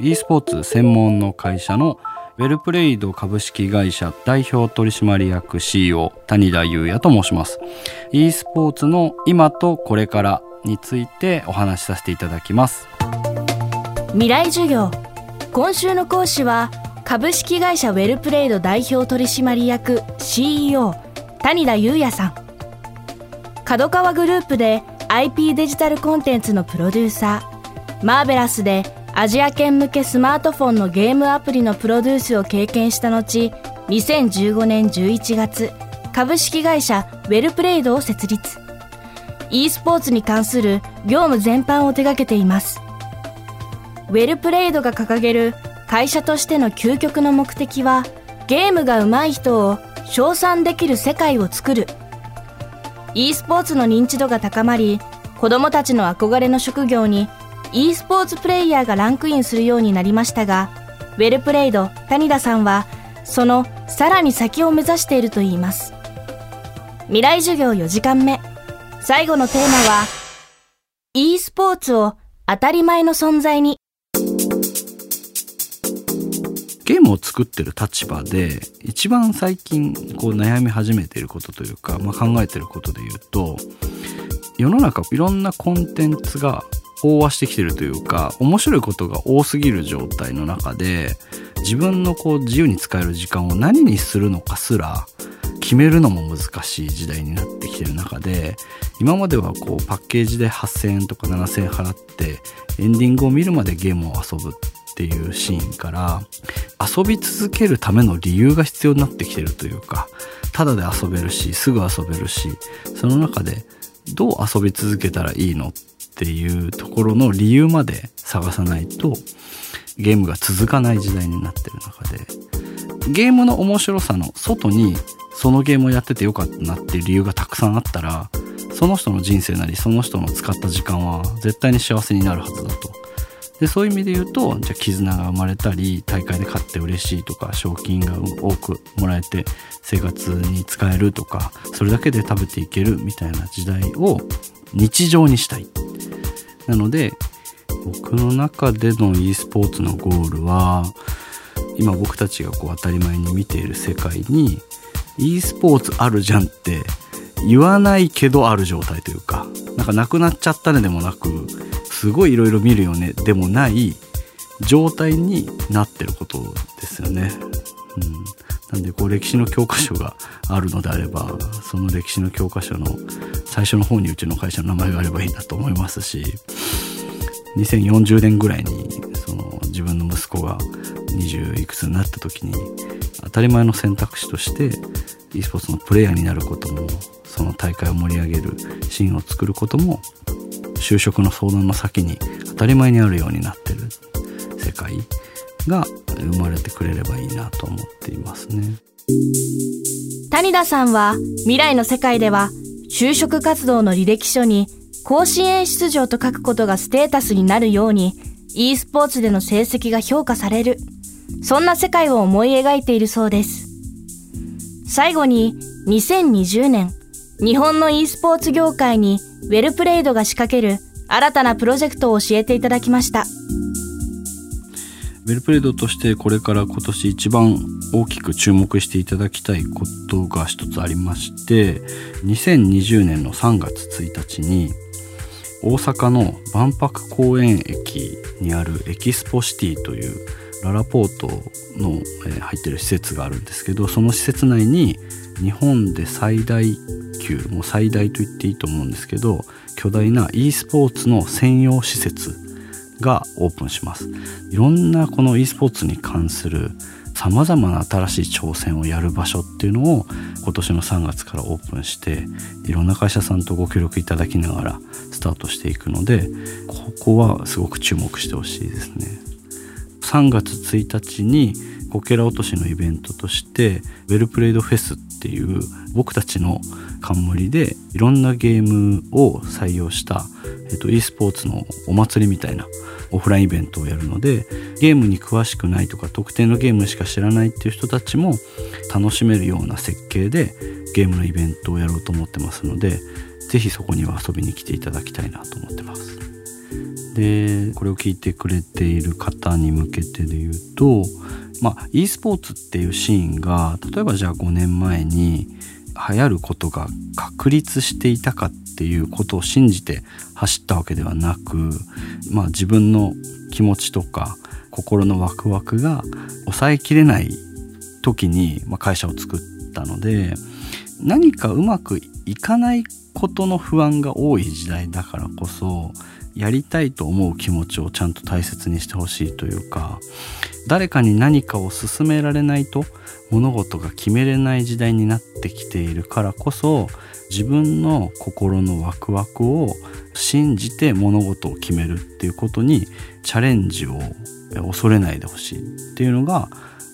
e スポーツ専門の会社のウェルプレイド株式会社代表取締役 CEO 谷田裕也と申します。e スポーツの今とこれからについてお話しさせていただきます。未来授業。今週の講師は株式会社ウェルプレイド代表取締役 CEO 谷田裕也さん。角川グループで IP デジタルコンテンツのプロデューサー。マーベラスでアジア圏向けスマートフォンのゲームアプリのプロデュースを経験した後2015年11月株式会社ウェルプレイドを設立。e スポーツに関する業務全般を手掛けています。ウェルプレイドが掲げる会社としての究極の目的はゲームが上手い人を称賛できる世界を作る。e スポーツの認知度が高まり子供たちの憧れの職業に e スポーツプレイヤーがランクインするようになりましたがウェルプレイド谷田さんはそのさらに先を目指しているといいます。未来授業4時間目。最後のテーマは e スポーツを当たり前の存在に。ゲームを作ってる立場で一番最近こう悩み始めていることというか、まあ、考えてることで言うと世の中いろんなコンテンツが飽和してきてるというか面白いことが多すぎる状態の中で自分のこう自由に使える時間を何にするのかすら決めるのも難しい時代になってきてる中で今まではこうパッケージで8,000円とか7,000円払ってエンディングを見るまでゲームを遊ぶっていうシーンから遊び続けるための理由が必要になってきてるというかただで遊べるしすぐ遊べるしその中でどう遊び続けたらいいのっていうところの理由まで探さないとゲームが続かない時代になってる中でゲームの面白さの外にそのゲームをやっててよかったなっていう理由がたくさんあったらその人の人生なりその人の使った時間は絶対に幸せになるはずだと。でそういう意味で言うとじゃあ絆が生まれたり大会で勝って嬉しいとか賞金が多くもらえて生活に使えるとかそれだけで食べていけるみたいな時代を日常にしたい。なので僕の中での e スポーツのゴールは今僕たちがこう当たり前に見ている世界に e スポーツあるじゃんって言わないけどある状態というかなんかなくなっちゃったねでもなくすごいいろいろ見るよねでもない状態になってることですよね。うん、なんでこう歴史の教科書があるのであればその歴史の教科書の最初の方にうちの会社の名前があればいいなと思いますし2040年ぐらいにその自分の息子が20いくつになった時に当たり前の選択肢として e スポーツのプレイヤーになることもその大会を盛り上げるシーンを作ることも就職の相談の先に当たり前にあるようになってる世界。が生まれてくれればいいなと思っていますね。谷田さんは未来の世界では就職活動の履歴書に甲子園出場と書くことがステータスになるように e スポーツでの成績が評価される。そんな世界を思い描いているそうです。最後に2020年日本の e スポーツ業界にウェルプレイドが仕掛ける新たなプロジェクトを教えていただきました。ウェルプレードとしてこれから今年一番大きく注目していただきたいことが一つありまして2020年の3月1日に大阪の万博公園駅にあるエキスポシティというララポートの入ってる施設があるんですけどその施設内に日本で最大級もう最大と言っていいと思うんですけど巨大な e スポーツの専用施設がオープンしますいろんなこの e スポーツに関するさまざまな新しい挑戦をやる場所っていうのを今年の3月からオープンしていろんな会社さんとご協力いただきながらスタートしていくのでここはすごく注目してほしいですね。3月1日にこけら落としのイベントとしてウェルプレイドフェスっていう僕たちの冠でいろんなゲームを採用した、えっと、e スポーツのお祭りみたいなオフラインイベントをやるのでゲームに詳しくないとか特定のゲームしか知らないっていう人たちも楽しめるような設計でゲームのイベントをやろうと思ってますので是非そこには遊びに来ていただきたいなと思ってます。でこれを聞いてくれている方に向けてで言うとまあ e スポーツっていうシーンが例えばじゃあ5年前に流行ることが確立していたかっていうことを信じて走ったわけではなく、まあ、自分の気持ちとか心のワクワクが抑えきれない時に、ま、会社を作ったので何かうまくいかないことの不安が多い時代だからこそやりたいと思う気持ちをちゃんと大切にしてほしいというか誰かに何かを勧められないと物事が決めれない時代になってきているからこそ自分の心のワクワクを信じて物事を決めるっていうことにチャレンジを恐れないでほしいっていうのが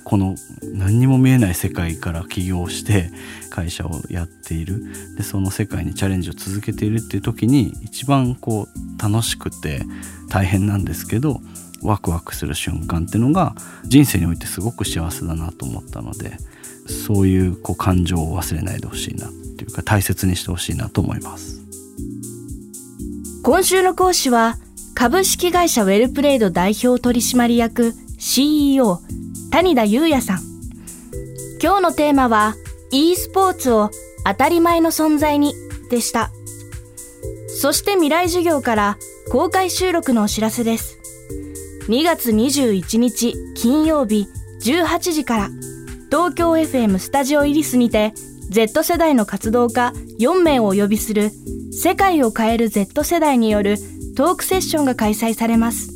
この何にも見えない世界から起業して会社をやっている。でその世界にチャレンジを続けているっていう時に一番こう楽しくて大変なんですけどワクワクする瞬間っていうのが人生においてすごく幸せだなと思ったのでそういうこう感情を忘れないでほしいなっていうか大切にしてほしいなと思います。今週の講師は株式会社ウェルプレイド代表取締役 CEO 谷田裕也さん。今日のテーマは e スポーツを当たり前の存在にでした。そして未来授業から公開収録のお知らせです。2月21日金曜日18時から東京 FM スタジオイリスにて Z 世代の活動家4名をお呼びする世界を変える Z 世代によるトークセッションが開催されます。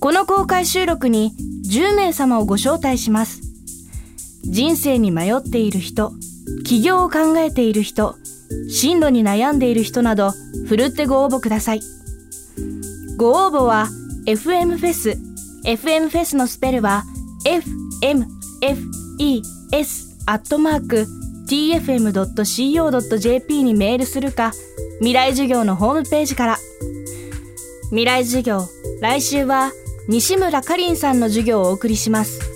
この公開収録に10名様をご招待します。人生に迷っている人、起業を考えている人、進路に悩んでいる人など、ふるってご応募ください。ご応募は FM フェス、FM フェスのスペルは fmfes.tfm.co.jp にメールするか、未来授業のホームページから。未来授業、来週は西村かりんさんの授業をお送りします。